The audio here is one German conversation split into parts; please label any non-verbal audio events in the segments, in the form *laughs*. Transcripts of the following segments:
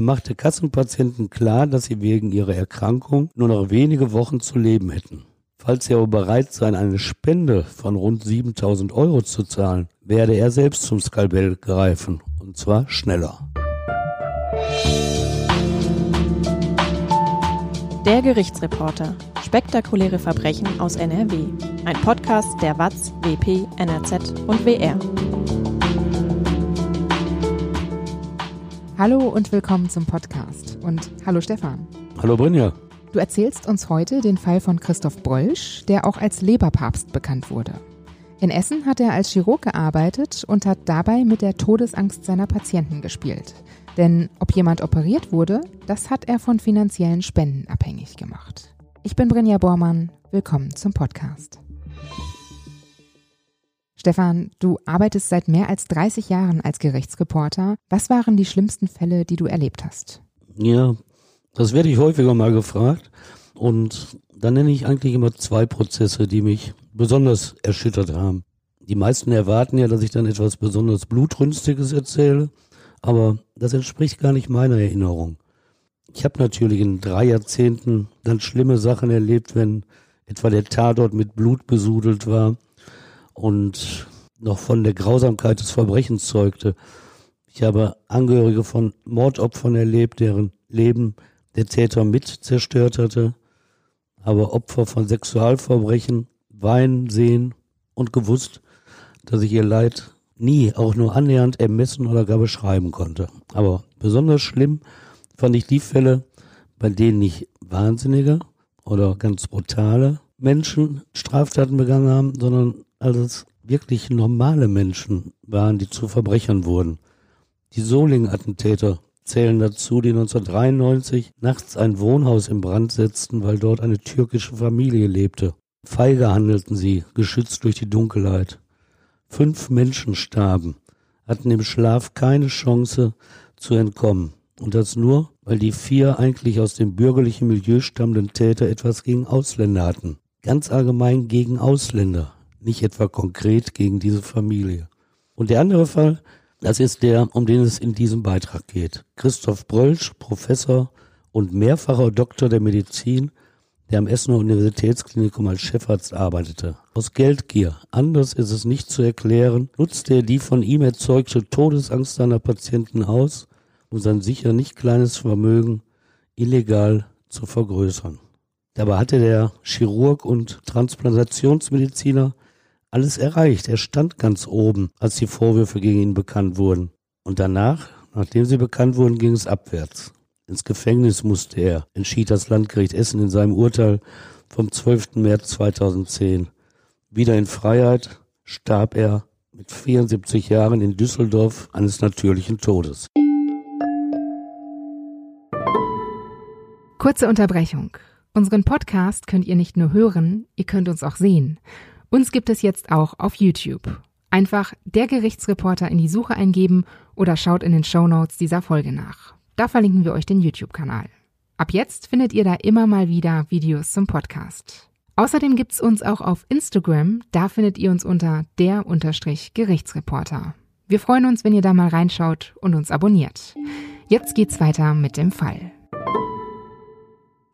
Er machte Kassenpatienten klar, dass sie wegen ihrer Erkrankung nur noch wenige Wochen zu leben hätten. Falls sie aber bereit seien, eine Spende von rund 7000 Euro zu zahlen, werde er selbst zum Skalpell greifen. Und zwar schneller. Der Gerichtsreporter. Spektakuläre Verbrechen aus NRW. Ein Podcast der WAZ, WP, NRZ und WR. Hallo und willkommen zum Podcast. Und hallo Stefan. Hallo Brinja. Du erzählst uns heute den Fall von Christoph Brölsch, der auch als Leberpapst bekannt wurde. In Essen hat er als Chirurg gearbeitet und hat dabei mit der Todesangst seiner Patienten gespielt. Denn ob jemand operiert wurde, das hat er von finanziellen Spenden abhängig gemacht. Ich bin Brinja Bormann. Willkommen zum Podcast. Stefan, du arbeitest seit mehr als 30 Jahren als Gerichtsreporter. Was waren die schlimmsten Fälle, die du erlebt hast? Ja, das werde ich häufiger mal gefragt. Und dann nenne ich eigentlich immer zwei Prozesse, die mich besonders erschüttert haben. Die meisten erwarten ja, dass ich dann etwas besonders Blutrünstiges erzähle, aber das entspricht gar nicht meiner Erinnerung. Ich habe natürlich in drei Jahrzehnten dann schlimme Sachen erlebt, wenn etwa der Tatort mit Blut besudelt war und noch von der Grausamkeit des Verbrechens zeugte. Ich habe Angehörige von Mordopfern erlebt, deren Leben der Täter mit zerstört hatte, aber Opfer von Sexualverbrechen weinen, sehen und gewusst, dass ich ihr Leid nie auch nur annähernd ermessen oder gar beschreiben konnte. Aber besonders schlimm fand ich die Fälle, bei denen nicht Wahnsinnige oder ganz brutale Menschen Straftaten begangen haben, sondern als es wirklich normale Menschen waren, die zu Verbrechern wurden. Die Soling-Attentäter zählen dazu, die 1993 nachts ein Wohnhaus in Brand setzten, weil dort eine türkische Familie lebte. Feige handelten sie, geschützt durch die Dunkelheit. Fünf Menschen starben, hatten im Schlaf keine Chance zu entkommen. Und das nur, weil die vier eigentlich aus dem bürgerlichen Milieu stammenden Täter etwas gegen Ausländer hatten. Ganz allgemein gegen Ausländer, nicht etwa konkret gegen diese Familie. Und der andere Fall, das ist der, um den es in diesem Beitrag geht. Christoph Brölsch, Professor und mehrfacher Doktor der Medizin, der am Essener Universitätsklinikum als Chefarzt arbeitete. Aus Geldgier, anders ist es nicht zu erklären, nutzte er die von ihm erzeugte Todesangst seiner Patienten aus, um sein sicher nicht kleines Vermögen illegal zu vergrößern. Dabei hatte der Chirurg und Transplantationsmediziner alles erreicht. Er stand ganz oben, als die Vorwürfe gegen ihn bekannt wurden. Und danach, nachdem sie bekannt wurden, ging es abwärts. Ins Gefängnis musste er, entschied das Landgericht Essen in seinem Urteil vom 12. März 2010. Wieder in Freiheit starb er mit 74 Jahren in Düsseldorf eines natürlichen Todes. Kurze Unterbrechung. Unseren Podcast könnt ihr nicht nur hören, ihr könnt uns auch sehen. Uns gibt es jetzt auch auf YouTube. Einfach der Gerichtsreporter in die Suche eingeben oder schaut in den Show Notes dieser Folge nach. Da verlinken wir euch den YouTube-Kanal. Ab jetzt findet ihr da immer mal wieder Videos zum Podcast. Außerdem gibt's uns auch auf Instagram, da findet ihr uns unter der Gerichtsreporter. Wir freuen uns, wenn ihr da mal reinschaut und uns abonniert. Jetzt geht's weiter mit dem Fall.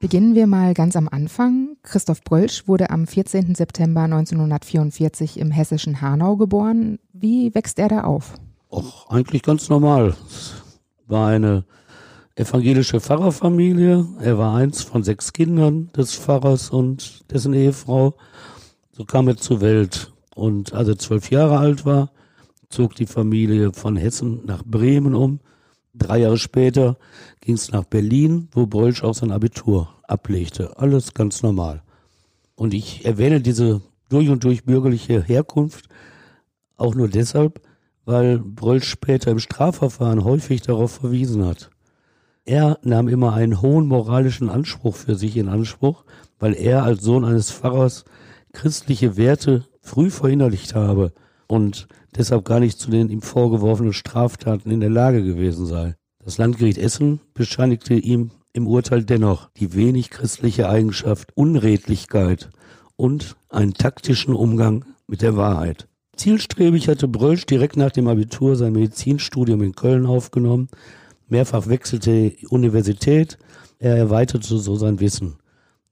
Beginnen wir mal ganz am Anfang. Christoph Brölsch wurde am 14. September 1944 im hessischen Hanau geboren. Wie wächst er da auf? Och, eigentlich ganz normal. Es war eine evangelische Pfarrerfamilie. Er war eins von sechs Kindern des Pfarrers und dessen Ehefrau. So kam er zur Welt. Und als er zwölf Jahre alt war, zog die Familie von Hessen nach Bremen um Drei Jahre später ging es nach Berlin, wo Bolsch auch sein Abitur ablegte. Alles ganz normal. Und ich erwähne diese durch und durch bürgerliche Herkunft auch nur deshalb, weil Brölsch später im Strafverfahren häufig darauf verwiesen hat. Er nahm immer einen hohen moralischen Anspruch für sich in Anspruch, weil er als Sohn eines Pfarrers christliche Werte früh verinnerlicht habe und deshalb gar nicht zu den ihm vorgeworfenen Straftaten in der Lage gewesen sei. Das Landgericht Essen bescheinigte ihm im Urteil dennoch die wenig christliche Eigenschaft Unredlichkeit und einen taktischen Umgang mit der Wahrheit. Zielstrebig hatte Brölsch direkt nach dem Abitur sein Medizinstudium in Köln aufgenommen, mehrfach wechselte Universität, er erweiterte so sein Wissen.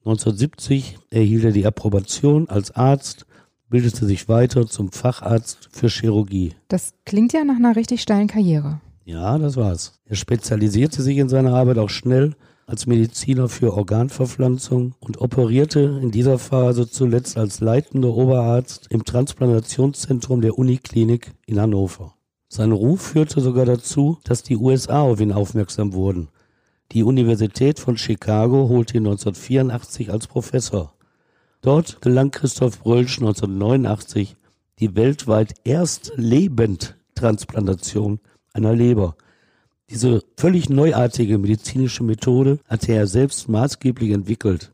1970 erhielt er die Approbation als Arzt, bildete sich weiter zum Facharzt für Chirurgie. Das klingt ja nach einer richtig steilen Karriere. Ja, das war's. Er spezialisierte sich in seiner Arbeit auch schnell als Mediziner für Organverpflanzung und operierte in dieser Phase zuletzt als leitender Oberarzt im Transplantationszentrum der Uniklinik in Hannover. Sein Ruf führte sogar dazu, dass die USA auf ihn aufmerksam wurden. Die Universität von Chicago holte ihn 1984 als Professor. Dort gelang Christoph Brölsch 1989 die weltweit erste Lebendtransplantation einer Leber. Diese völlig neuartige medizinische Methode hatte er selbst maßgeblich entwickelt.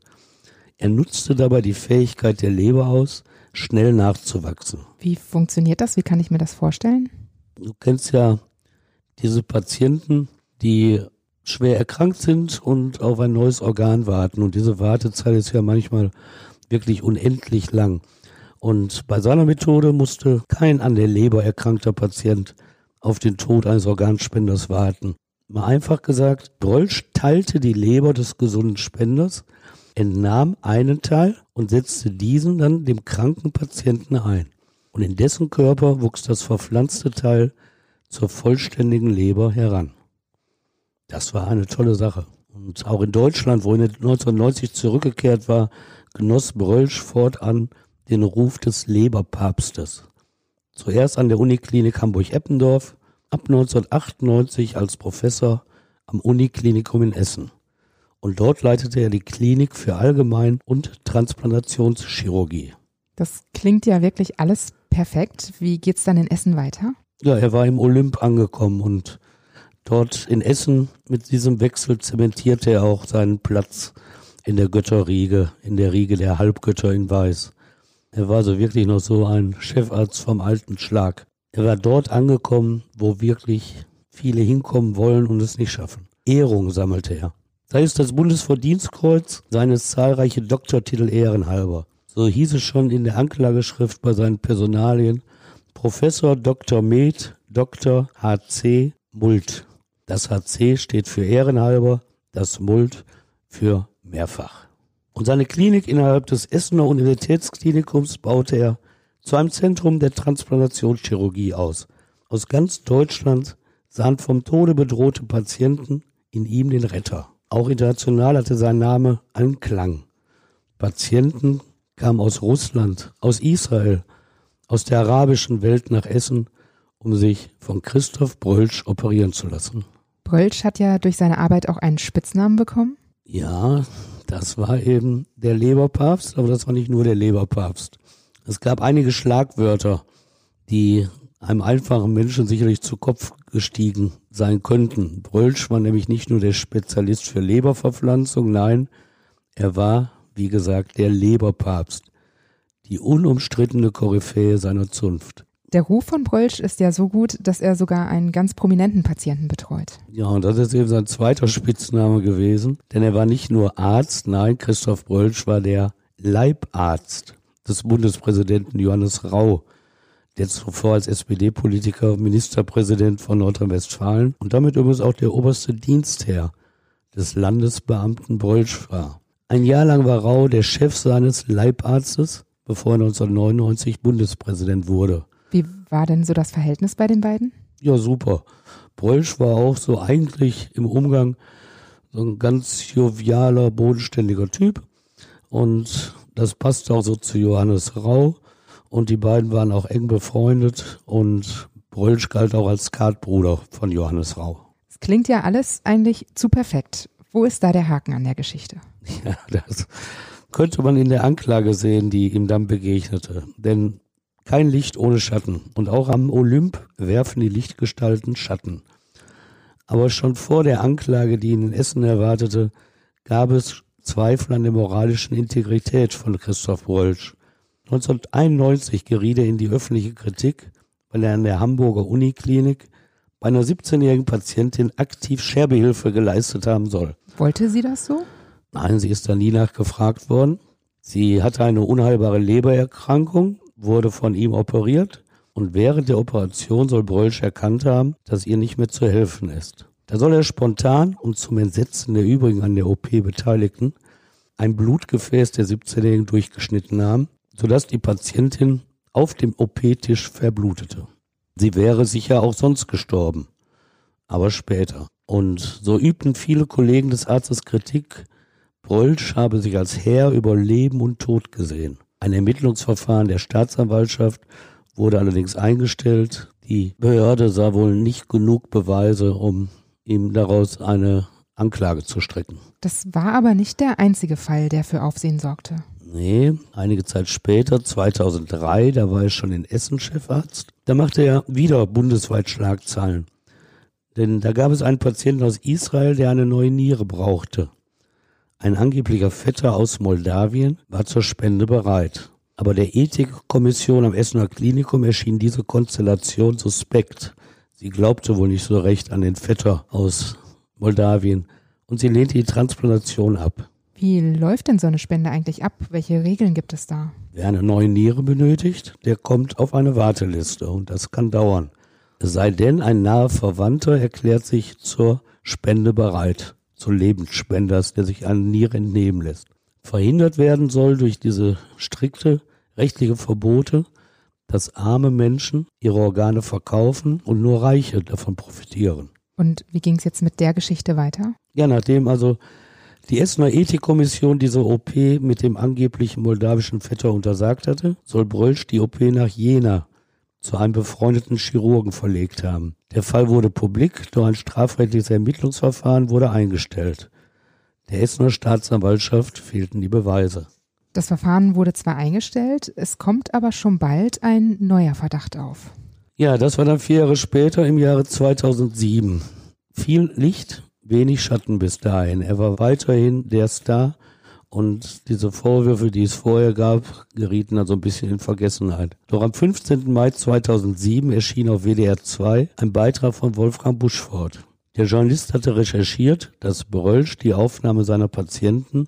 Er nutzte dabei die Fähigkeit der Leber aus, schnell nachzuwachsen. Wie funktioniert das? Wie kann ich mir das vorstellen? Du kennst ja diese Patienten, die schwer erkrankt sind und auf ein neues Organ warten. Und diese Wartezeit ist ja manchmal wirklich unendlich lang. Und bei seiner Methode musste kein an der Leber erkrankter Patient auf den Tod eines Organspenders warten. Mal einfach gesagt, Dolch teilte die Leber des gesunden Spenders, entnahm einen Teil und setzte diesen dann dem kranken Patienten ein. Und in dessen Körper wuchs das verpflanzte Teil zur vollständigen Leber heran. Das war eine tolle Sache. Und auch in Deutschland, wo er 1990 zurückgekehrt war, genoss Brölsch fortan den Ruf des Leberpapstes. Zuerst an der Uniklinik Hamburg-Eppendorf, ab 1998 als Professor am Uniklinikum in Essen. Und dort leitete er die Klinik für Allgemein- und Transplantationschirurgie. Das klingt ja wirklich alles perfekt. Wie geht's dann in Essen weiter? Ja, er war im Olymp angekommen und dort in Essen mit diesem Wechsel zementierte er auch seinen Platz in der Götterriege, in der Riege der Halbgötter in Weiß. Er war so wirklich noch so ein Chefarzt vom alten Schlag. Er war dort angekommen, wo wirklich viele hinkommen wollen und es nicht schaffen. Ehrung sammelte er. Sei es das Bundesverdienstkreuz, seines zahlreiche Doktortitel ehrenhalber. So hieß es schon in der Anklageschrift bei seinen Personalien Professor Dr. Med, Dr. HC Mult. Das HC steht für ehrenhalber, das Mult für mehrfach. Und seine Klinik innerhalb des Essener Universitätsklinikums baute er zu einem Zentrum der Transplantationschirurgie aus. Aus ganz Deutschland sahen vom Tode bedrohte Patienten in ihm den Retter. Auch international hatte sein Name einen Klang. Patienten kamen aus Russland, aus Israel, aus der arabischen Welt nach Essen, um sich von Christoph Brölsch operieren zu lassen. Brölsch hat ja durch seine Arbeit auch einen Spitznamen bekommen. Ja, das war eben der Leberpapst, aber das war nicht nur der Leberpapst. Es gab einige Schlagwörter, die einem einfachen Menschen sicherlich zu Kopf gestiegen sein könnten. Brölsch war nämlich nicht nur der Spezialist für Leberverpflanzung, nein, er war, wie gesagt, der Leberpapst, die unumstrittene Koryphäe seiner Zunft. Der Ruf von Brölsch ist ja so gut, dass er sogar einen ganz prominenten Patienten betreut. Ja, und das ist eben sein zweiter Spitzname gewesen, denn er war nicht nur Arzt, nein, Christoph Brölsch war der Leibarzt des Bundespräsidenten Johannes Rau, der zuvor als SPD-Politiker Ministerpräsident von Nordrhein-Westfalen und damit übrigens auch der oberste Dienstherr des Landesbeamten Brölsch war. Ein Jahr lang war Rau der Chef seines Leibarztes, bevor er 1999 Bundespräsident wurde. Wie war denn so das Verhältnis bei den beiden? Ja, super. Brölsch war auch so eigentlich im Umgang so ein ganz jovialer, bodenständiger Typ. Und das passte auch so zu Johannes Rau. Und die beiden waren auch eng befreundet und Brölsch galt auch als Skatbruder von Johannes Rau. Es klingt ja alles eigentlich zu perfekt. Wo ist da der Haken an der Geschichte? *laughs* Ja, das könnte man in der Anklage sehen, die ihm dann begegnete. Denn kein Licht ohne Schatten. Und auch am Olymp werfen die Lichtgestalten Schatten. Aber schon vor der Anklage, die ihn in Essen erwartete, gab es Zweifel an der moralischen Integrität von Christoph Wolsch. 1991 geriet er in die öffentliche Kritik, weil er an der Hamburger Uniklinik bei einer 17-jährigen Patientin aktiv Scherbehilfe geleistet haben soll. Wollte sie das so? Nein, sie ist da nie nachgefragt worden. Sie hatte eine unheilbare Lebererkrankung wurde von ihm operiert und während der Operation soll Brölsch erkannt haben, dass ihr nicht mehr zu helfen ist. Da soll er spontan und zum Entsetzen der übrigen an der OP Beteiligten ein Blutgefäß der 17-Jährigen durchgeschnitten haben, sodass die Patientin auf dem OP-Tisch verblutete. Sie wäre sicher auch sonst gestorben, aber später. Und so übten viele Kollegen des Arztes Kritik, Brölsch habe sich als Herr über Leben und Tod gesehen. Ein Ermittlungsverfahren der Staatsanwaltschaft wurde allerdings eingestellt. Die Behörde sah wohl nicht genug Beweise, um ihm daraus eine Anklage zu strecken. Das war aber nicht der einzige Fall, der für Aufsehen sorgte. Nee, einige Zeit später, 2003, da war er schon in Essen Chefarzt, da machte er wieder bundesweit Schlagzeilen. Denn da gab es einen Patienten aus Israel, der eine neue Niere brauchte. Ein angeblicher Vetter aus Moldawien war zur Spende bereit. Aber der Ethikkommission am Essener Klinikum erschien diese Konstellation suspekt. Sie glaubte wohl nicht so recht an den Vetter aus Moldawien und sie lehnte die Transplantation ab. Wie läuft denn so eine Spende eigentlich ab? Welche Regeln gibt es da? Wer eine neue Niere benötigt, der kommt auf eine Warteliste und das kann dauern. Es sei denn, ein naher Verwandter erklärt sich zur Spende bereit, zu Lebensspenders, der sich eine Niere entnehmen lässt. Verhindert werden soll durch diese strikte rechtliche Verbote, dass arme Menschen ihre Organe verkaufen und nur Reiche davon profitieren. Und wie ging es jetzt mit der Geschichte weiter? Ja, nachdem also die Essener Ethikkommission diese OP mit dem angeblichen moldawischen Vetter untersagt hatte, soll Brölsch die OP nach Jena zu einem befreundeten Chirurgen verlegt haben. Der Fall wurde publik, doch ein strafrechtliches Ermittlungsverfahren wurde eingestellt. Der Essener Staatsanwaltschaft fehlten die Beweise. Das Verfahren wurde zwar eingestellt, es kommt aber schon bald ein neuer Verdacht auf. Ja, das war dann vier Jahre später im Jahre 2007. Viel Licht, wenig Schatten bis dahin. Er war weiterhin der Star und diese Vorwürfe, die es vorher gab, gerieten dann so ein bisschen in Vergessenheit. Doch am 15. Mai 2007 erschien auf WDR 2 ein Beitrag von Wolfgang Buschford. Der Journalist hatte recherchiert, dass Brölsch die Aufnahme seiner Patienten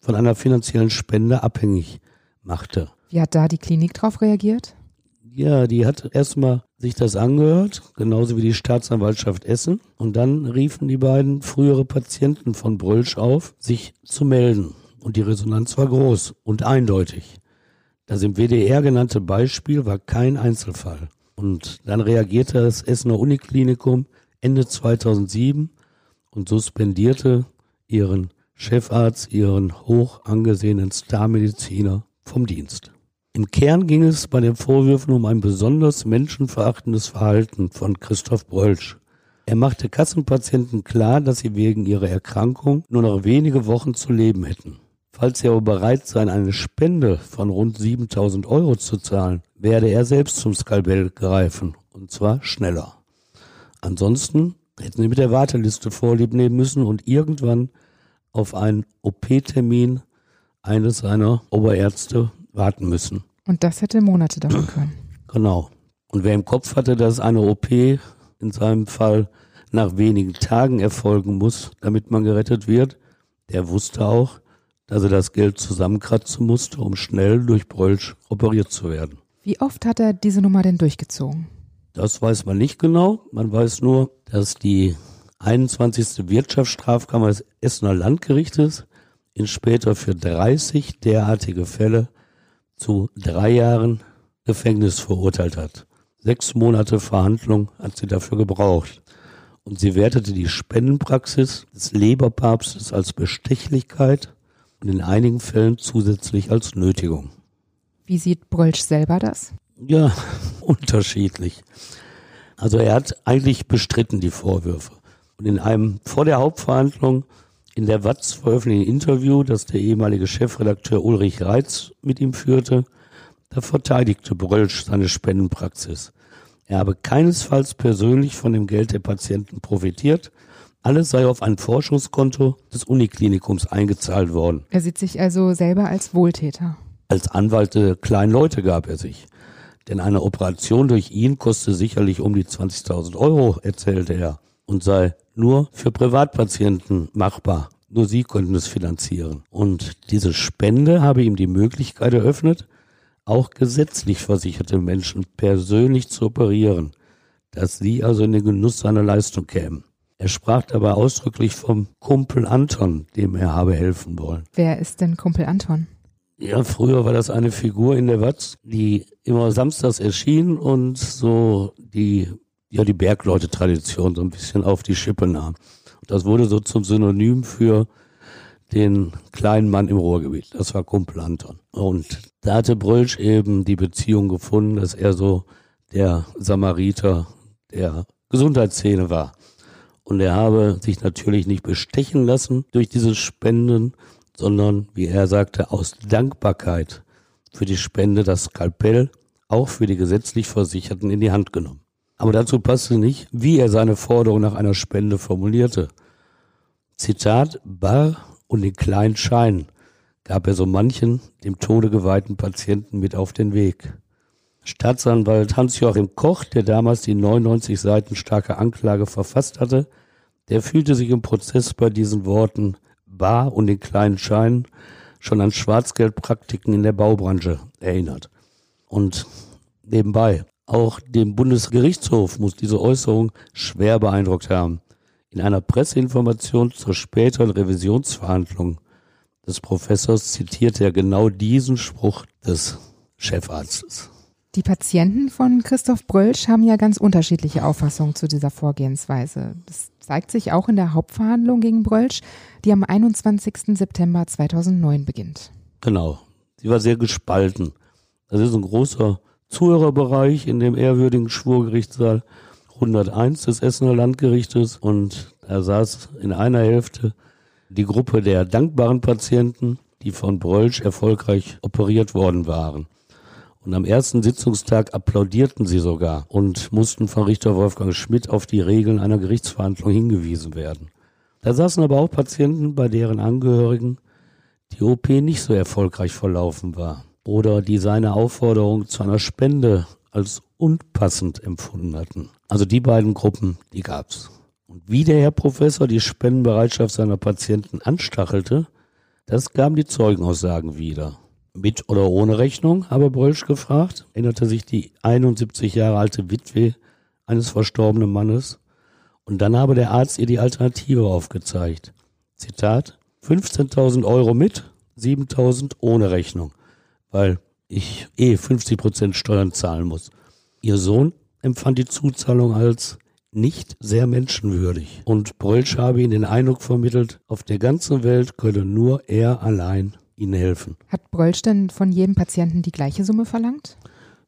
von einer finanziellen Spende abhängig machte. Wie hat da die Klinik drauf reagiert? Ja, die hat erstmal sich das angehört, genauso wie die Staatsanwaltschaft Essen. Und dann riefen die beiden frühere Patienten von Brölsch auf, sich zu melden. Und die Resonanz war groß und eindeutig. Das im WDR genannte Beispiel war kein Einzelfall. Und dann reagierte das Essener Uniklinikum Ende 2007 und suspendierte ihren Chefarzt, ihren hoch angesehenen Starmediziner vom Dienst. Im Kern ging es bei den Vorwürfen um ein besonders menschenverachtendes Verhalten von Christoph Brölsch. Er machte Kassenpatienten klar, dass sie wegen ihrer Erkrankung nur noch wenige Wochen zu leben hätten. Falls sie aber bereit seien, eine Spende von rund 7000 Euro zu zahlen, werde er selbst zum Skalpell greifen, und zwar schneller. Ansonsten hätten sie mit der Warteliste vorlieb nehmen müssen und irgendwann auf einen OP-Termin eines seiner Oberärzte warten müssen. Und das hätte Monate dauern können. Genau. Und wer im Kopf hatte, dass eine OP in seinem Fall nach wenigen Tagen erfolgen muss, damit man gerettet wird, der wusste auch, dass er das Geld zusammenkratzen musste, um schnell durch Brölsch operiert zu werden. Wie oft hat er diese Nummer denn durchgezogen? Das weiß man nicht genau. Man weiß nur, dass die 21. Wirtschaftsstrafkammer des Essener Landgerichtes ihn später für 30 derartige Fälle zu drei Jahren Gefängnis verurteilt hat. Sechs Monate Verhandlung hat sie dafür gebraucht. Und sie wertete die Spendenpraxis des Leberpapstes als Bestechlichkeit und in einigen Fällen zusätzlich als Nötigung. Wie sieht Brölsch selber das? Ja, *laughs* unterschiedlich. Also er hat eigentlich bestritten die Vorwürfe. Und in einem vor der Hauptverhandlung in der Watz veröffentlichten Interview, das der ehemalige Chefredakteur Ulrich Reitz mit ihm führte, da verteidigte Brölsch seine Spendenpraxis. Er habe keinesfalls persönlich von dem Geld der Patienten profitiert. Alles sei auf ein Forschungskonto des Uniklinikums eingezahlt worden. Er sieht sich also selber als Wohltäter. Als Anwalt der kleinen Leute gab er sich. Denn eine Operation durch ihn koste sicherlich um die 20.000 Euro, erzählte er, und sei nur für Privatpatienten machbar. Nur sie könnten es finanzieren. Und diese Spende habe ihm die Möglichkeit eröffnet, auch gesetzlich versicherte Menschen persönlich zu operieren, dass sie also in den Genuss seiner Leistung kämen. Er sprach dabei ausdrücklich vom Kumpel Anton, dem er habe helfen wollen. Wer ist denn Kumpel Anton? Ja, früher war das eine Figur in der Watz, die immer samstags erschien und so die, ja, die Bergleute-Tradition so ein bisschen auf die Schippe nahm. Und das wurde so zum Synonym für den kleinen Mann im Ruhrgebiet. Das war Kumpel Anton. Und da hatte Brölsch eben die Beziehung gefunden, dass er so der Samariter der Gesundheitsszene war. Und er habe sich natürlich nicht bestechen lassen durch diese Spenden, sondern, wie er sagte, aus Dankbarkeit für die Spende das Skalpell auch für die gesetzlich Versicherten in die Hand genommen. Aber dazu passte nicht, wie er seine Forderung nach einer Spende formulierte. Zitat, bar und den kleinen Schein gab er so manchen dem Tode geweihten Patienten mit auf den Weg. Staatsanwalt Hans-Joachim Koch, der damals die 99 Seiten starke Anklage verfasst hatte, der fühlte sich im Prozess bei diesen Worten bar und den kleinen Schein schon an Schwarzgeldpraktiken in der Baubranche erinnert. Und nebenbei, auch dem Bundesgerichtshof muss diese Äußerung schwer beeindruckt haben. In einer Presseinformation zur späteren Revisionsverhandlung des Professors zitierte er genau diesen Spruch des Chefarztes. Die Patienten von Christoph Brölsch haben ja ganz unterschiedliche Auffassungen zu dieser Vorgehensweise. Das zeigt sich auch in der Hauptverhandlung gegen Brölsch, die am 21. September 2009 beginnt. Genau. Sie war sehr gespalten. Das ist ein großer Zuhörerbereich in dem ehrwürdigen Schwurgerichtssaal 101 des Essener Landgerichtes und da saß in einer Hälfte die Gruppe der dankbaren Patienten, die von Brölsch erfolgreich operiert worden waren. Und am ersten Sitzungstag applaudierten sie sogar und mussten von Richter Wolfgang Schmidt auf die Regeln einer Gerichtsverhandlung hingewiesen werden. Da saßen aber auch Patienten, bei deren Angehörigen die OP nicht so erfolgreich verlaufen war oder die seine Aufforderung zu einer Spende als unpassend empfunden hatten. Also die beiden Gruppen, die gab's. Und wie der Herr Professor die Spendenbereitschaft seiner Patienten anstachelte, das gaben die Zeugenaussagen wieder. Mit oder ohne Rechnung, habe Brölsch gefragt, erinnerte sich die 71 Jahre alte Witwe eines verstorbenen Mannes. Und dann habe der Arzt ihr die Alternative aufgezeigt. Zitat, 15.000 Euro mit, 7.000 ohne Rechnung, weil ich eh 50 Prozent Steuern zahlen muss. Ihr Sohn empfand die Zuzahlung als nicht sehr menschenwürdig. Und Brölsch habe ihm den Eindruck vermittelt, auf der ganzen Welt könne nur er allein ihnen helfen. Hat Brölsch denn von jedem Patienten die gleiche Summe verlangt?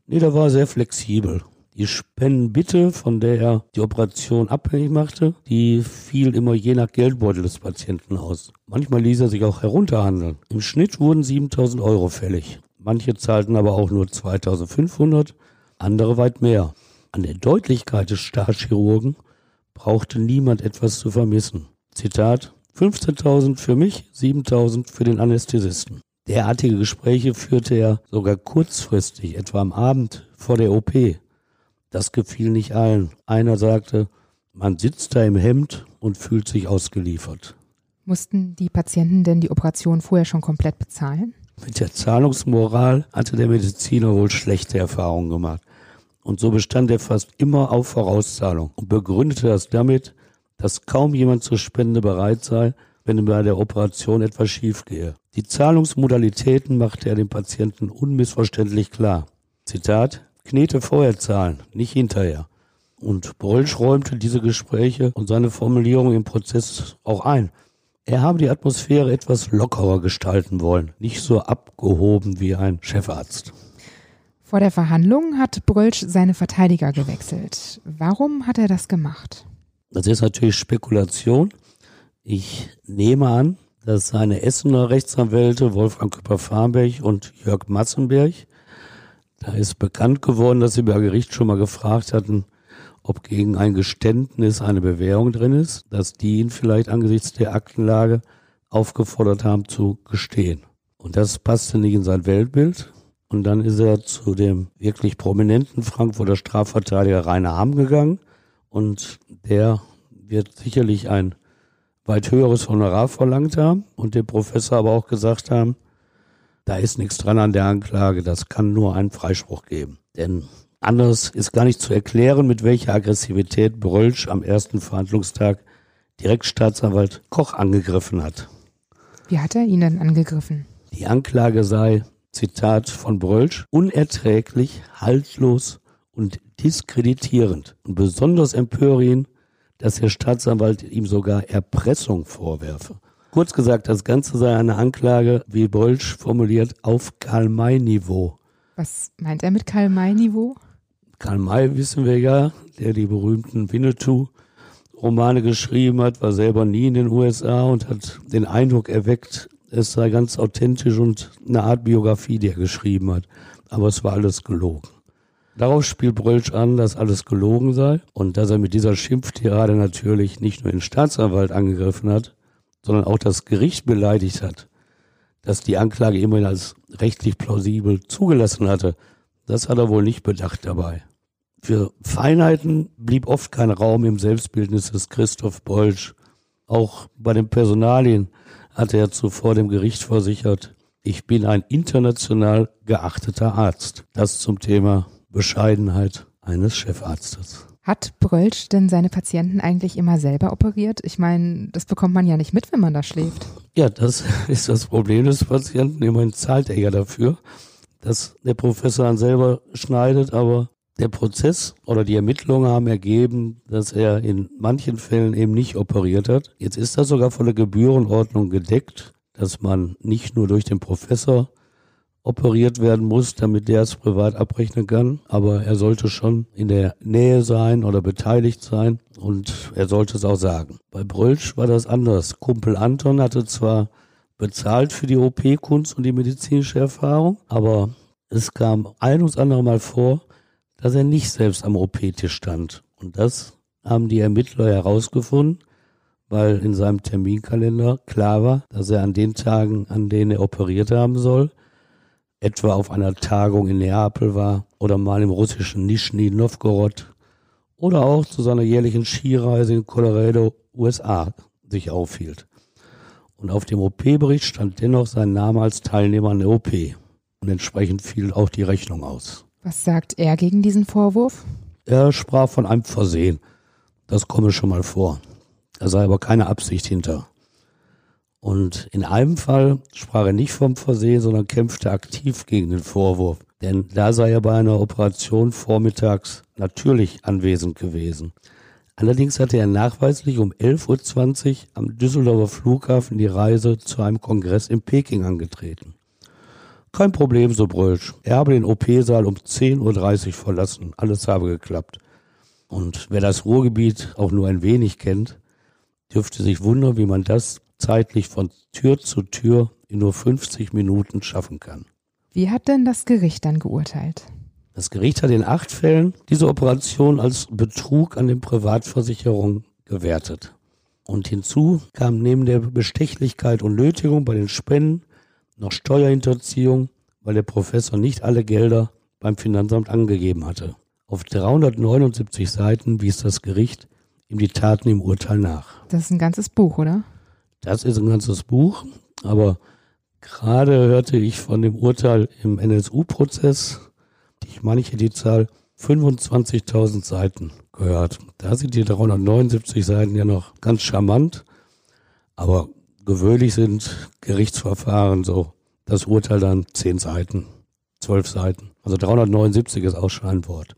Nee, da war sehr flexibel. Die Spendenbitte, von der er die Operation abhängig machte, die fiel immer je nach Geldbeutel des Patienten aus. Manchmal ließ er sich auch herunterhandeln. Im Schnitt wurden 7000 Euro fällig. Manche zahlten aber auch nur 2500, andere weit mehr. An der Deutlichkeit des Starchchirurgen brauchte niemand etwas zu vermissen. Zitat, 15.000 für mich, 7.000 für den Anästhesisten. Derartige Gespräche führte er sogar kurzfristig, etwa am Abend vor der OP. Das gefiel nicht allen. Einer sagte, man sitzt da im Hemd und fühlt sich ausgeliefert. Mussten die Patienten denn die Operation vorher schon komplett bezahlen? Mit der Zahlungsmoral hatte der Mediziner wohl schlechte Erfahrungen gemacht. Und so bestand er fast immer auf Vorauszahlung und begründete das damit, dass kaum jemand zur Spende bereit sei, wenn bei der Operation etwas schiefgehe. Die Zahlungsmodalitäten machte er dem Patienten unmissverständlich klar. Zitat, Knete vorher zahlen, nicht hinterher. Und Brölsch räumte diese Gespräche und seine Formulierung im Prozess auch ein. Er habe die Atmosphäre etwas lockerer gestalten wollen, nicht so abgehoben wie ein Chefarzt. Vor der Verhandlung hat Brölsch seine Verteidiger gewechselt. Warum hat er das gemacht? Das ist natürlich Spekulation. Ich nehme an, dass seine Essener Rechtsanwälte Wolfgang Küpper-Farnberg und Jörg Massenberg, da ist bekannt geworden, dass sie bei Gericht schon mal gefragt hatten, ob gegen ein Geständnis eine Bewährung drin ist, dass die ihn vielleicht angesichts der Aktenlage aufgefordert haben zu gestehen. Und das passte nicht in sein Weltbild. Und dann ist er zu dem wirklich prominenten Frankfurter Strafverteidiger Rainer Hamm gegangen und der wird sicherlich ein weit höheres Honorar verlangt haben und dem Professor aber auch gesagt haben, da ist nichts dran an der Anklage, das kann nur einen Freispruch geben. Denn anders ist gar nicht zu erklären, mit welcher Aggressivität Brölsch am ersten Verhandlungstag direkt Staatsanwalt Koch angegriffen hat. Wie hat er ihn denn angegriffen? Die Anklage sei, Zitat von Brölsch, unerträglich, haltlos und diskreditierend. Und besonders empöre ihn, dass der Staatsanwalt ihm sogar Erpressung vorwerfe. Kurz gesagt, das Ganze sei eine Anklage, wie Bolsch formuliert, auf Karl-May-Niveau. Was meint er mit Karl-May-Niveau? Karl May wissen wir ja, der die berühmten Winnetou-Romane geschrieben hat, war selber nie in den USA und hat den Eindruck erweckt, es sei ganz authentisch und eine Art Biografie, die er geschrieben hat. Aber es war alles gelogen. Darauf spielt Brölsch an, dass alles gelogen sei und dass er mit dieser Schimpftirade natürlich nicht nur den Staatsanwalt angegriffen hat, sondern auch das Gericht beleidigt hat, dass die Anklage immerhin als rechtlich plausibel zugelassen hatte. Das hat er wohl nicht bedacht dabei. Für Feinheiten blieb oft kein Raum im Selbstbildnis des Christoph Bolsch. Auch bei den Personalien hatte er zuvor dem Gericht versichert, ich bin ein international geachteter Arzt. Das zum Thema Bescheidenheit eines Chefarztes. Hat Brölsch denn seine Patienten eigentlich immer selber operiert? Ich meine, das bekommt man ja nicht mit, wenn man da schläft. Ja, das *laughs* ist das Problem des Patienten. Immerhin zahlt er ja dafür, dass der Professor dann selber schneidet, aber der Prozess oder die Ermittlungen haben ergeben, dass er in manchen Fällen eben nicht operiert hat. Jetzt ist das sogar von der Gebührenordnung gedeckt, dass man nicht nur durch den Professor operiert werden muss, damit der es privat abrechnen kann. Aber er sollte schon in der Nähe sein oder beteiligt sein und er sollte es auch sagen. Bei Brölsch war das anders. Kumpel Anton hatte zwar bezahlt für die OP-Kunst und die medizinische Erfahrung, aber es kam ein und andere Mal vor, dass er nicht selbst am OP-Tisch stand. Und das haben die Ermittler herausgefunden, weil in seinem Terminkalender klar war, dass er an den Tagen, an denen er operiert haben soll, etwa auf einer Tagung in Neapel war oder mal im russischen Nischni Novgorod oder auch zu seiner jährlichen Skireise in Colorado, USA, sich aufhielt. Und auf dem OP-Bericht stand dennoch sein Name als Teilnehmer an der OP. Und entsprechend fiel auch die Rechnung aus. Was sagt er gegen diesen Vorwurf? Er sprach von einem Versehen. Das komme schon mal vor. Da sei aber keine Absicht hinter. Und in einem Fall sprach er nicht vom Versehen, sondern kämpfte aktiv gegen den Vorwurf. Denn da sei er bei einer Operation vormittags natürlich anwesend gewesen. Allerdings hatte er nachweislich um 11.20 Uhr am Düsseldorfer Flughafen die Reise zu einem Kongress in Peking angetreten. Kein Problem, so Brölsch. Er habe den OP-Saal um 10.30 Uhr verlassen. Alles habe geklappt. Und wer das Ruhrgebiet auch nur ein wenig kennt, dürfte sich wundern, wie man das zeitlich von Tür zu Tür in nur 50 Minuten schaffen kann. Wie hat denn das Gericht dann geurteilt? Das Gericht hat in acht Fällen diese Operation als Betrug an den Privatversicherungen gewertet. Und hinzu kam neben der Bestechlichkeit und Nötigung bei den Spenden noch Steuerhinterziehung, weil der Professor nicht alle Gelder beim Finanzamt angegeben hatte. Auf 379 Seiten wies das Gericht ihm die Taten im Urteil nach. Das ist ein ganzes Buch, oder? Das ist ein ganzes Buch, aber gerade hörte ich von dem Urteil im NSU-Prozess, ich hätte die Zahl 25.000 Seiten gehört. Da sind die 379 Seiten ja noch ganz charmant, aber gewöhnlich sind Gerichtsverfahren so, das Urteil dann 10 Seiten, 12 Seiten. Also 379 ist auch schon ein Wort.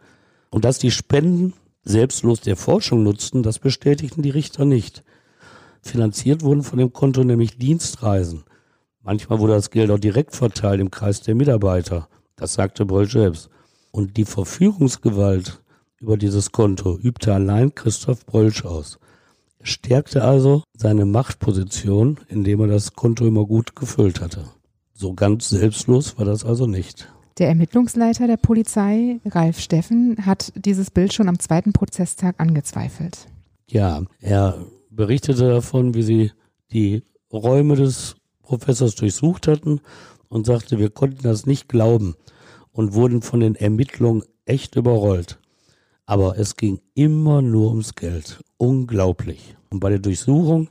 Und dass die Spenden selbstlos der Forschung nutzten, das bestätigten die Richter nicht. Finanziert wurden von dem Konto nämlich Dienstreisen. Manchmal wurde das Geld auch direkt verteilt im Kreis der Mitarbeiter. Das sagte Bröll selbst. Und die Verfügungsgewalt über dieses Konto übte allein Christoph Brölsch aus. Er stärkte also seine Machtposition, indem er das Konto immer gut gefüllt hatte. So ganz selbstlos war das also nicht. Der Ermittlungsleiter der Polizei, Ralf Steffen, hat dieses Bild schon am zweiten Prozesstag angezweifelt. Ja, er berichtete davon, wie sie die Räume des Professors durchsucht hatten und sagte, wir konnten das nicht glauben und wurden von den Ermittlungen echt überrollt. Aber es ging immer nur ums Geld. Unglaublich. Und bei der Durchsuchung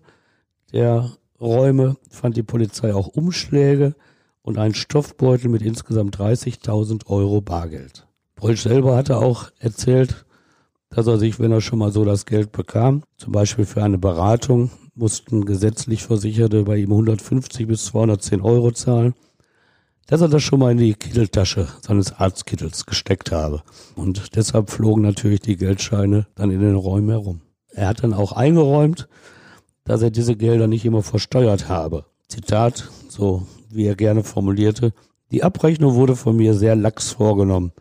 der Räume fand die Polizei auch Umschläge und einen Stoffbeutel mit insgesamt 30.000 Euro Bargeld. Brolsch selber hatte auch erzählt, dass er sich, wenn er schon mal so das Geld bekam, zum Beispiel für eine Beratung, mussten gesetzlich Versicherte bei ihm 150 bis 210 Euro zahlen, dass er das schon mal in die Kitteltasche seines Arztkittels gesteckt habe. Und deshalb flogen natürlich die Geldscheine dann in den Räumen herum. Er hat dann auch eingeräumt, dass er diese Gelder nicht immer versteuert habe. Zitat, so wie er gerne formulierte, die Abrechnung wurde von mir sehr lax vorgenommen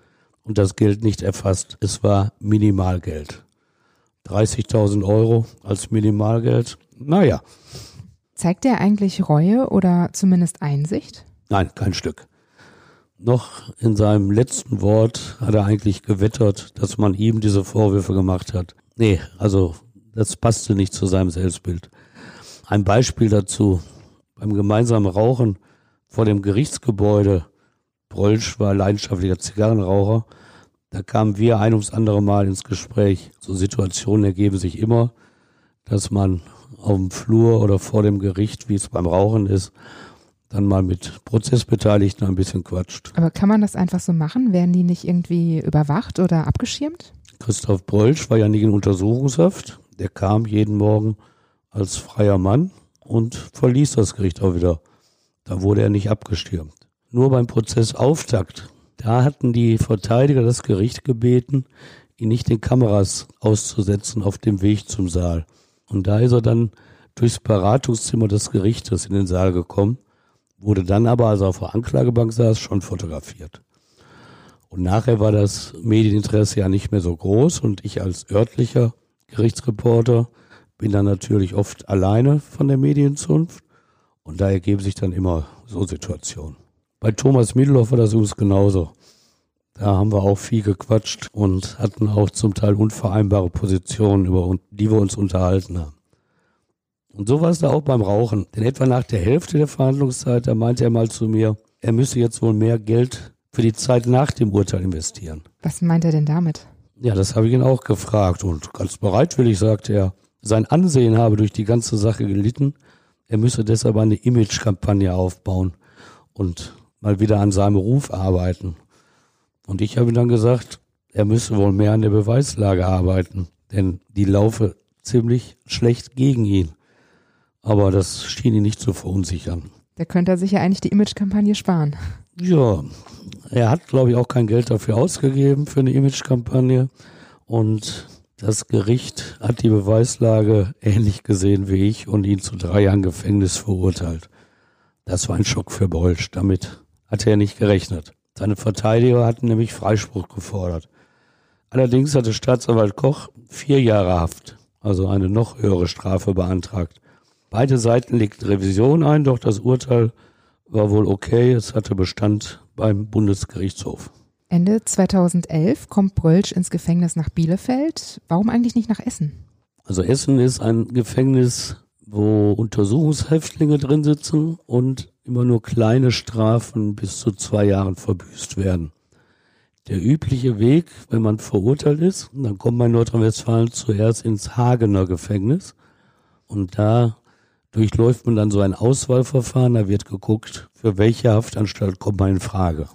und das Geld nicht erfasst. Es war Minimalgeld. 30.000 Euro als Minimalgeld. Naja. Zeigt er eigentlich Reue oder zumindest Einsicht? Nein, kein Stück. Noch in seinem letzten Wort hat er eigentlich gewettert, dass man ihm diese Vorwürfe gemacht hat. Nee, also das passte nicht zu seinem Selbstbild. Ein Beispiel dazu. Beim gemeinsamen Rauchen vor dem Gerichtsgebäude, Brolsch war leidenschaftlicher Zigarrenraucher, da kamen wir ein ums andere Mal ins Gespräch. So Situationen ergeben sich immer, dass man auf dem Flur oder vor dem Gericht, wie es beim Rauchen ist, dann mal mit Prozessbeteiligten ein bisschen quatscht. Aber kann man das einfach so machen? Werden die nicht irgendwie überwacht oder abgeschirmt? Christoph Brolsch war ja nicht in Untersuchungshaft. Der kam jeden Morgen als freier Mann und verließ das Gericht auch wieder. Da wurde er nicht abgestirmt. Nur beim Prozessauftakt, da hatten die Verteidiger das Gericht gebeten, ihn nicht den Kameras auszusetzen auf dem Weg zum Saal. Und da ist er dann durchs Beratungszimmer des Gerichtes in den Saal gekommen, wurde dann aber, als er auf der Anklagebank saß, schon fotografiert. Und nachher war das Medieninteresse ja nicht mehr so groß und ich als örtlicher Gerichtsreporter bin dann natürlich oft alleine von der Medienzunft und da ergeben sich dann immer so Situationen. Bei Thomas Middelhoff war das übrigens genauso. Da haben wir auch viel gequatscht und hatten auch zum Teil unvereinbare Positionen, über die wir uns unterhalten haben. Und so war es da auch beim Rauchen. Denn etwa nach der Hälfte der Verhandlungszeit, da meinte er mal zu mir, er müsse jetzt wohl mehr Geld für die Zeit nach dem Urteil investieren. Was meint er denn damit? Ja, das habe ich ihn auch gefragt und ganz bereitwillig sagte er, sein Ansehen habe durch die ganze Sache gelitten, er müsse deshalb eine Imagekampagne aufbauen und mal wieder an seinem Ruf arbeiten. Und ich habe dann gesagt, er müsse wohl mehr an der Beweislage arbeiten, denn die laufe ziemlich schlecht gegen ihn. Aber das schien ihn nicht zu verunsichern. Da könnte er sich ja eigentlich die Imagekampagne sparen. Ja, er hat, glaube ich, auch kein Geld dafür ausgegeben für eine Imagekampagne. Und das Gericht hat die Beweislage ähnlich gesehen wie ich und ihn zu drei Jahren Gefängnis verurteilt. Das war ein Schock für Bolsch. Damit hatte er nicht gerechnet. Seine Verteidiger hatten nämlich Freispruch gefordert. Allerdings hatte Staatsanwalt Koch vier Jahre Haft, also eine noch höhere Strafe beantragt. Beide Seiten legten Revision ein, doch das Urteil war wohl okay. Es hatte Bestand beim Bundesgerichtshof. Ende 2011 kommt Brölsch ins Gefängnis nach Bielefeld. Warum eigentlich nicht nach Essen? Also Essen ist ein Gefängnis, wo Untersuchungshäftlinge drin sitzen und immer nur kleine Strafen bis zu zwei Jahren verbüßt werden. Der übliche Weg, wenn man verurteilt ist, dann kommt man in Nordrhein-Westfalen zuerst ins Hagener Gefängnis und da durchläuft man dann so ein Auswahlverfahren, da wird geguckt, für welche Haftanstalt kommt man in Frage.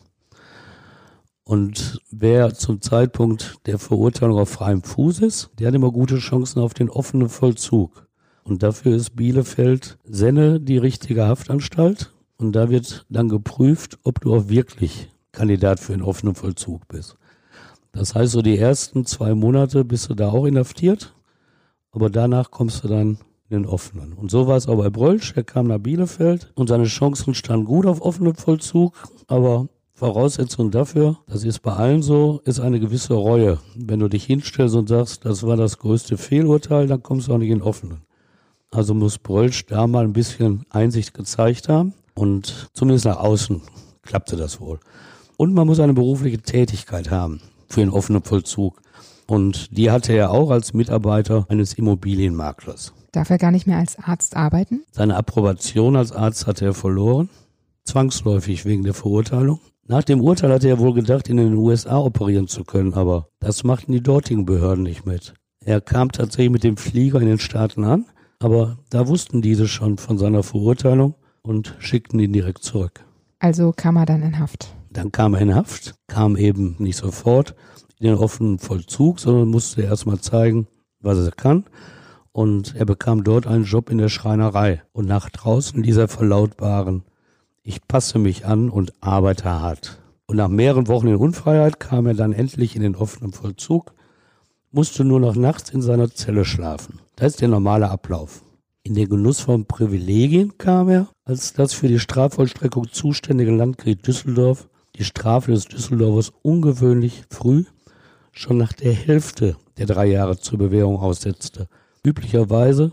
Und wer zum Zeitpunkt der Verurteilung auf freiem Fuß ist, der hat immer gute Chancen auf den offenen Vollzug. Und dafür ist Bielefeld Senne die richtige Haftanstalt. Und da wird dann geprüft, ob du auch wirklich Kandidat für den offenen Vollzug bist. Das heißt, so die ersten zwei Monate bist du da auch inhaftiert, aber danach kommst du dann in den offenen. Und so war es auch bei Brölsch. Er kam nach Bielefeld und seine Chancen standen gut auf offenen Vollzug, aber Voraussetzung dafür, das ist bei allen so, ist eine gewisse Reue. Wenn du dich hinstellst und sagst, das war das größte Fehlurteil, dann kommst du auch nicht in offenen. Also muss Brölsch da mal ein bisschen Einsicht gezeigt haben und zumindest nach außen klappte das wohl. Und man muss eine berufliche Tätigkeit haben für den offenen Vollzug. Und die hatte er auch als Mitarbeiter eines Immobilienmaklers. Darf er gar nicht mehr als Arzt arbeiten? Seine Approbation als Arzt hatte er verloren, zwangsläufig wegen der Verurteilung. Nach dem Urteil hatte er wohl gedacht, in den USA operieren zu können, aber das machten die dortigen Behörden nicht mit. Er kam tatsächlich mit dem Flieger in den Staaten an, aber da wussten diese schon von seiner Verurteilung und schickten ihn direkt zurück. Also kam er dann in Haft. Dann kam er in Haft, kam eben nicht sofort, in den offenen Vollzug, sondern musste erstmal zeigen, was er kann. Und er bekam dort einen Job in der Schreinerei. Und nach draußen ließ er verlautbaren, ich passe mich an und arbeite hart. Und nach mehreren Wochen in Unfreiheit kam er dann endlich in den offenen Vollzug, musste nur noch nachts in seiner Zelle schlafen. Das ist der normale Ablauf. In den Genuss von Privilegien kam er, als das für die Strafvollstreckung zuständige Landgericht Düsseldorf die Strafe des Düsseldorfers ungewöhnlich früh, schon nach der Hälfte der drei Jahre zur Bewährung aussetzte. Üblicherweise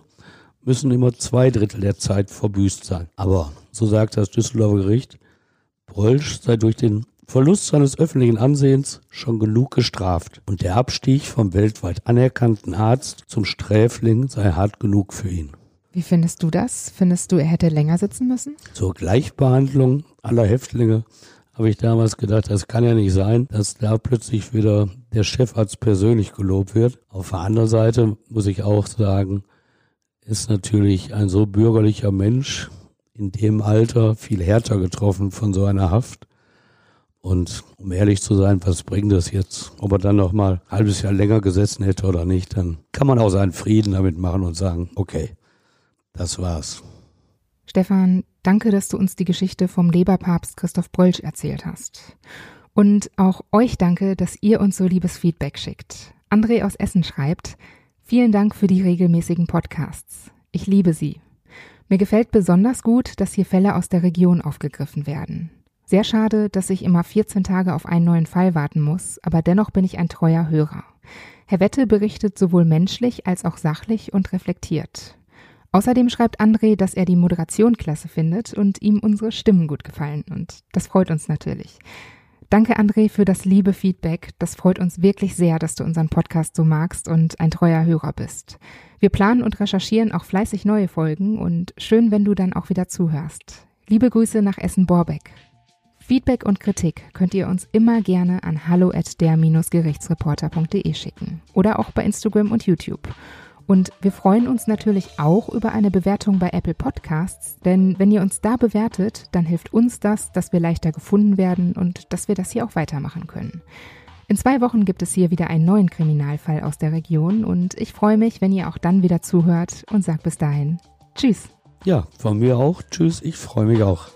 müssen immer zwei Drittel der Zeit verbüßt sein. Aber, so sagt das Düsseldorfer Gericht, Brölsch sei durch den Verlust seines öffentlichen Ansehens schon genug gestraft und der Abstieg vom weltweit anerkannten Arzt zum Sträfling sei hart genug für ihn. Wie findest du das? Findest du, er hätte länger sitzen müssen? Zur Gleichbehandlung aller Häftlinge habe ich damals gedacht, das kann ja nicht sein, dass da plötzlich wieder der Chefarzt persönlich gelobt wird. Auf der anderen Seite muss ich auch sagen, ist natürlich ein so bürgerlicher Mensch in dem Alter viel härter getroffen von so einer Haft. Und um ehrlich zu sein, was bringt das jetzt? Ob er dann noch mal ein halbes Jahr länger gesessen hätte oder nicht, dann kann man auch seinen Frieden damit machen und sagen, okay, das war's. Stefan, danke, dass du uns die Geschichte vom Leberpapst Christoph Brölsch erzählt hast. Und auch euch danke, dass ihr uns so liebes Feedback schickt. André aus Essen schreibt, vielen Dank für die regelmäßigen Podcasts. Ich liebe sie. Mir gefällt besonders gut, dass hier Fälle aus der Region aufgegriffen werden. Sehr schade, dass ich immer 14 Tage auf einen neuen Fall warten muss, aber dennoch bin ich ein treuer Hörer. Herr Wette berichtet sowohl menschlich als auch sachlich und reflektiert. Außerdem schreibt André, dass er die Moderation klasse findet und ihm unsere Stimmen gut gefallen. Und das freut uns natürlich. Danke, André, für das liebe Feedback. Das freut uns wirklich sehr, dass du unseren Podcast so magst und ein treuer Hörer bist. Wir planen und recherchieren auch fleißig neue Folgen und schön, wenn du dann auch wieder zuhörst. Liebe Grüße nach Essen-Borbeck. Feedback und Kritik könnt ihr uns immer gerne an hallo at der-gerichtsreporter.de schicken oder auch bei Instagram und YouTube. Und wir freuen uns natürlich auch über eine Bewertung bei Apple Podcasts, denn wenn ihr uns da bewertet, dann hilft uns das, dass wir leichter gefunden werden und dass wir das hier auch weitermachen können. In zwei Wochen gibt es hier wieder einen neuen Kriminalfall aus der Region und ich freue mich, wenn ihr auch dann wieder zuhört und sag bis dahin Tschüss. Ja, von mir auch. Tschüss, ich freue mich auch.